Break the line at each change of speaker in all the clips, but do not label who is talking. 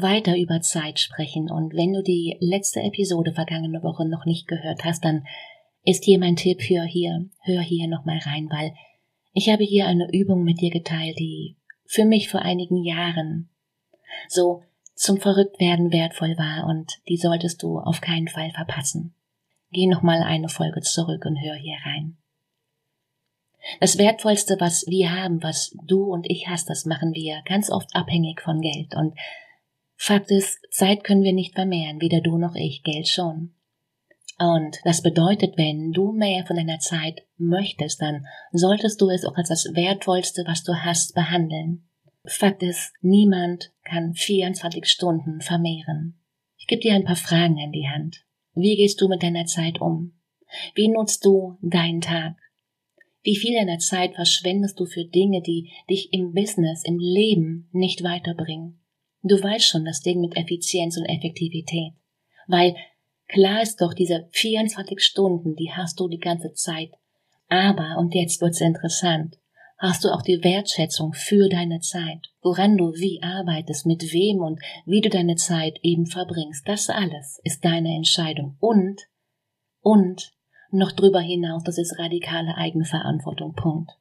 weiter über Zeit sprechen. Und wenn du die letzte Episode vergangene Woche noch nicht gehört hast, dann ist hier mein Tipp für hier, hör hier nochmal rein, weil ich habe hier eine Übung mit dir geteilt, die für mich vor einigen Jahren so zum Verrücktwerden wertvoll war und die solltest du auf keinen Fall verpassen. Geh nochmal eine Folge zurück und hör hier rein. Das Wertvollste, was wir haben, was du und ich hast, das machen wir ganz oft abhängig von Geld. Und Fakt ist, Zeit können wir nicht vermehren, weder du noch ich, Geld schon. Und das bedeutet, wenn du mehr von deiner Zeit möchtest, dann solltest du es auch als das Wertvollste, was du hast, behandeln. Fakt ist, niemand kann 24 Stunden vermehren. Ich gebe dir ein paar Fragen in die Hand. Wie gehst du mit deiner Zeit um? Wie nutzt du deinen Tag? Wie viel deiner Zeit verschwendest du für Dinge, die dich im Business, im Leben nicht weiterbringen? Du weißt schon das Ding mit Effizienz und Effektivität. Weil klar ist doch, diese 24 Stunden, die hast du die ganze Zeit. Aber, und jetzt wird's interessant, hast du auch die Wertschätzung für deine Zeit, woran du wie arbeitest, mit wem und wie du deine Zeit eben verbringst. Das alles ist deine Entscheidung. Und, und, noch drüber hinaus, das ist radikale Eigenverantwortung. Punkt.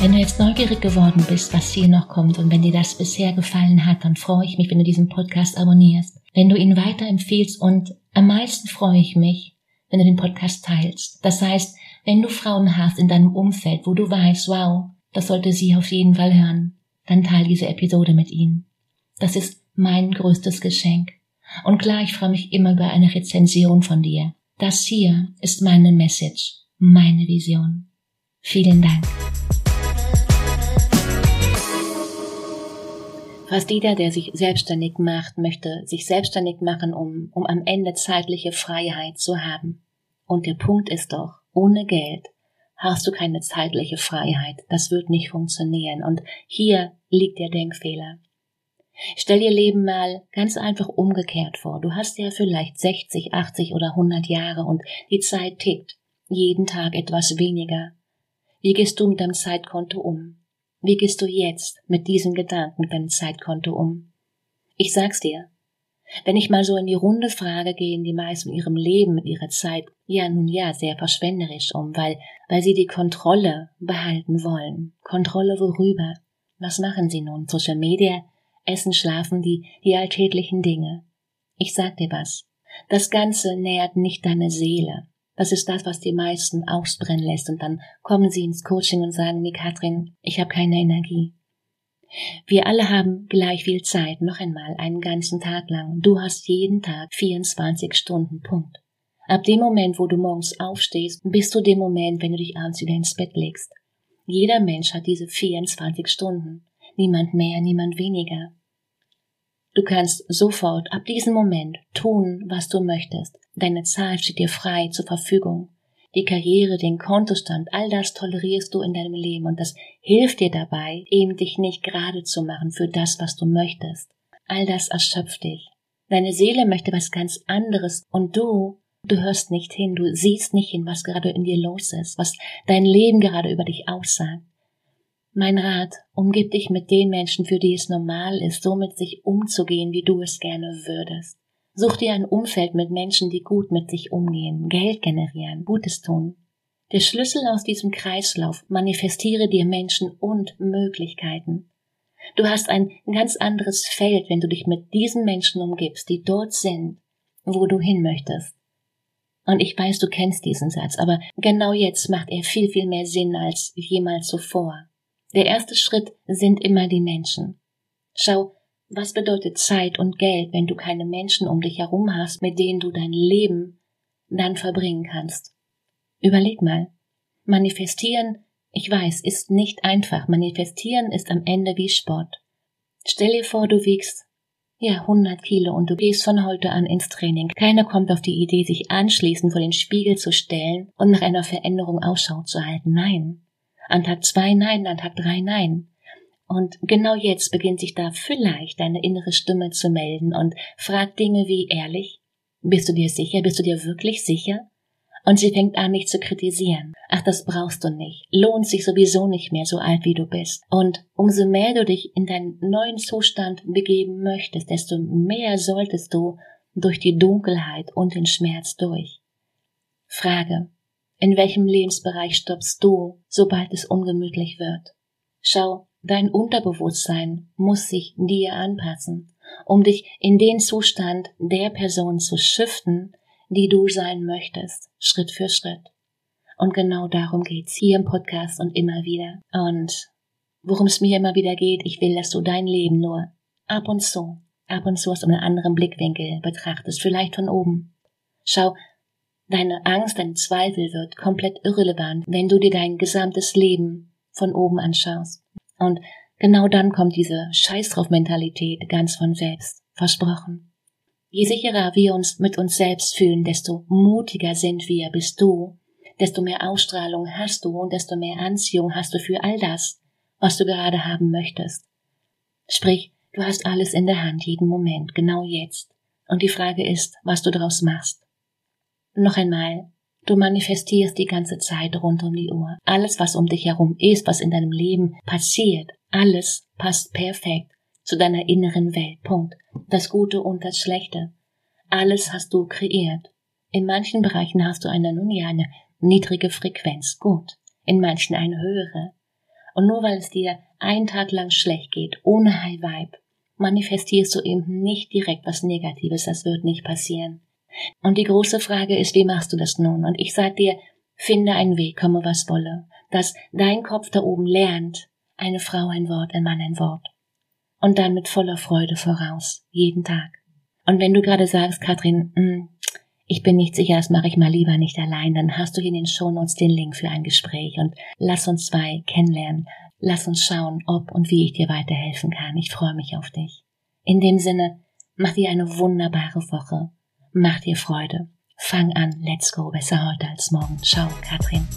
Wenn du jetzt neugierig geworden bist, was hier noch kommt und wenn dir das bisher gefallen hat, dann freue ich mich, wenn du diesen Podcast abonnierst, wenn du ihn weiterempfehlst und am meisten freue ich mich, wenn du den Podcast teilst. Das heißt, wenn du Frauen hast in deinem Umfeld, wo du weißt, wow, das sollte sie auf jeden Fall hören, dann teile diese Episode mit ihnen. Das ist mein größtes Geschenk. Und klar, ich freue mich immer über eine Rezension von dir. Das hier ist meine Message, meine Vision. Vielen Dank. Fast jeder, der sich selbstständig macht, möchte sich selbstständig machen, um, um am Ende zeitliche Freiheit zu haben. Und der Punkt ist doch, ohne Geld hast du keine zeitliche Freiheit. Das wird nicht funktionieren. Und hier liegt der Denkfehler. Stell dir Leben mal ganz einfach umgekehrt vor. Du hast ja vielleicht 60, 80 oder 100 Jahre und die Zeit tickt. Jeden Tag etwas weniger. Wie gehst du mit deinem Zeitkonto um? Wie gehst du jetzt mit diesem Gedanken mit deinem Zeitkonto um? Ich sag's dir. Wenn ich mal so in die Runde frage, gehen die meisten in ihrem Leben mit ihrer Zeit ja nun ja sehr verschwenderisch um, weil, weil sie die Kontrolle behalten wollen. Kontrolle worüber? Was machen sie nun? Social Media? Essen, schlafen, die, die alltäglichen Dinge. Ich sag dir was. Das Ganze nährt nicht deine Seele. Das ist das, was die meisten ausbrennen lässt und dann kommen sie ins Coaching und sagen mir, Katrin, ich habe keine Energie. Wir alle haben gleich viel Zeit, noch einmal, einen ganzen Tag lang. Du hast jeden Tag 24 Stunden, Punkt. Ab dem Moment, wo du morgens aufstehst, bis zu dem Moment, wenn du dich abends wieder ins Bett legst. Jeder Mensch hat diese 24 Stunden. Niemand mehr, niemand weniger. Du kannst sofort ab diesem Moment tun, was du möchtest. Deine Zeit steht dir frei zur Verfügung. Die Karriere, den Kontostand, all das tolerierst du in deinem Leben und das hilft dir dabei, eben dich nicht gerade zu machen für das, was du möchtest. All das erschöpft dich. Deine Seele möchte was ganz anderes und du, du hörst nicht hin, du siehst nicht hin, was gerade in dir los ist, was dein Leben gerade über dich aussagt. Mein Rat, umgib dich mit den Menschen, für die es normal ist, so mit sich umzugehen, wie du es gerne würdest. Such dir ein Umfeld mit Menschen, die gut mit sich umgehen, Geld generieren, Gutes tun. Der Schlüssel aus diesem Kreislauf, manifestiere dir Menschen und Möglichkeiten. Du hast ein ganz anderes Feld, wenn du dich mit diesen Menschen umgibst, die dort sind, wo du hin möchtest. Und ich weiß, du kennst diesen Satz, aber genau jetzt macht er viel, viel mehr Sinn als jemals zuvor. Der erste Schritt sind immer die Menschen. Schau, was bedeutet Zeit und Geld, wenn du keine Menschen um dich herum hast, mit denen du dein Leben dann verbringen kannst? Überleg mal. Manifestieren, ich weiß, ist nicht einfach. Manifestieren ist am Ende wie Sport. Stell dir vor, du wiegst ja, 100 Kilo und du gehst von heute an ins Training. Keiner kommt auf die Idee, sich anschließend vor den Spiegel zu stellen und nach einer Veränderung Ausschau zu halten. Nein. An Tag zwei nein, an Tag drei nein. Und genau jetzt beginnt sich da vielleicht deine innere Stimme zu melden und fragt Dinge wie ehrlich, bist du dir sicher, bist du dir wirklich sicher? Und sie fängt an, mich zu kritisieren. Ach, das brauchst du nicht. Lohnt sich sowieso nicht mehr, so alt wie du bist. Und umso mehr du dich in deinen neuen Zustand begeben möchtest, desto mehr solltest du durch die Dunkelheit und den Schmerz durch. Frage. In welchem Lebensbereich stoppst du, sobald es ungemütlich wird? Schau, dein Unterbewusstsein muss sich dir anpassen, um dich in den Zustand der Person zu shiften, die du sein möchtest, Schritt für Schritt. Und genau darum geht's hier im Podcast und immer wieder. Und worum es mir immer wieder geht, ich will, dass du dein Leben nur ab und zu, ab und zu aus einem anderen Blickwinkel betrachtest, vielleicht von oben. Schau, deine Angst, dein Zweifel wird komplett irrelevant, wenn du dir dein gesamtes Leben von oben anschaust. Und genau dann kommt diese Scheiß drauf Mentalität ganz von selbst. Versprochen. Je sicherer wir uns mit uns selbst fühlen, desto mutiger sind wir, bist du, desto mehr Ausstrahlung hast du und desto mehr Anziehung hast du für all das, was du gerade haben möchtest. Sprich, du hast alles in der Hand, jeden Moment, genau jetzt. Und die Frage ist, was du daraus machst. Noch einmal, du manifestierst die ganze Zeit rund um die Uhr. Alles, was um dich herum ist, was in deinem Leben passiert, alles passt perfekt zu deiner inneren Welt. Punkt. Das Gute und das Schlechte. Alles hast du kreiert. In manchen Bereichen hast du eine, nun ja, eine niedrige Frequenz. Gut. In manchen eine höhere. Und nur weil es dir einen Tag lang schlecht geht, ohne High Vibe, manifestierst du eben nicht direkt was Negatives. Das wird nicht passieren. Und die große Frage ist, wie machst du das nun? Und ich sag dir, finde einen Weg, komme was wolle, dass dein Kopf da oben lernt, eine Frau ein Wort, ein Mann ein Wort und dann mit voller Freude voraus, jeden Tag. Und wenn du gerade sagst, Katrin, mh, hm, ich bin nicht sicher, das mache ich mal lieber nicht allein, dann hast du hier in den Shownotes den Link für ein Gespräch und lass uns zwei kennenlernen. Lass uns schauen, ob und wie ich dir weiterhelfen kann. Ich freue mich auf dich. In dem Sinne, mach dir eine wunderbare Woche. Mach dir Freude. Fang an, let's go, besser heute als morgen. Ciao, Katrin.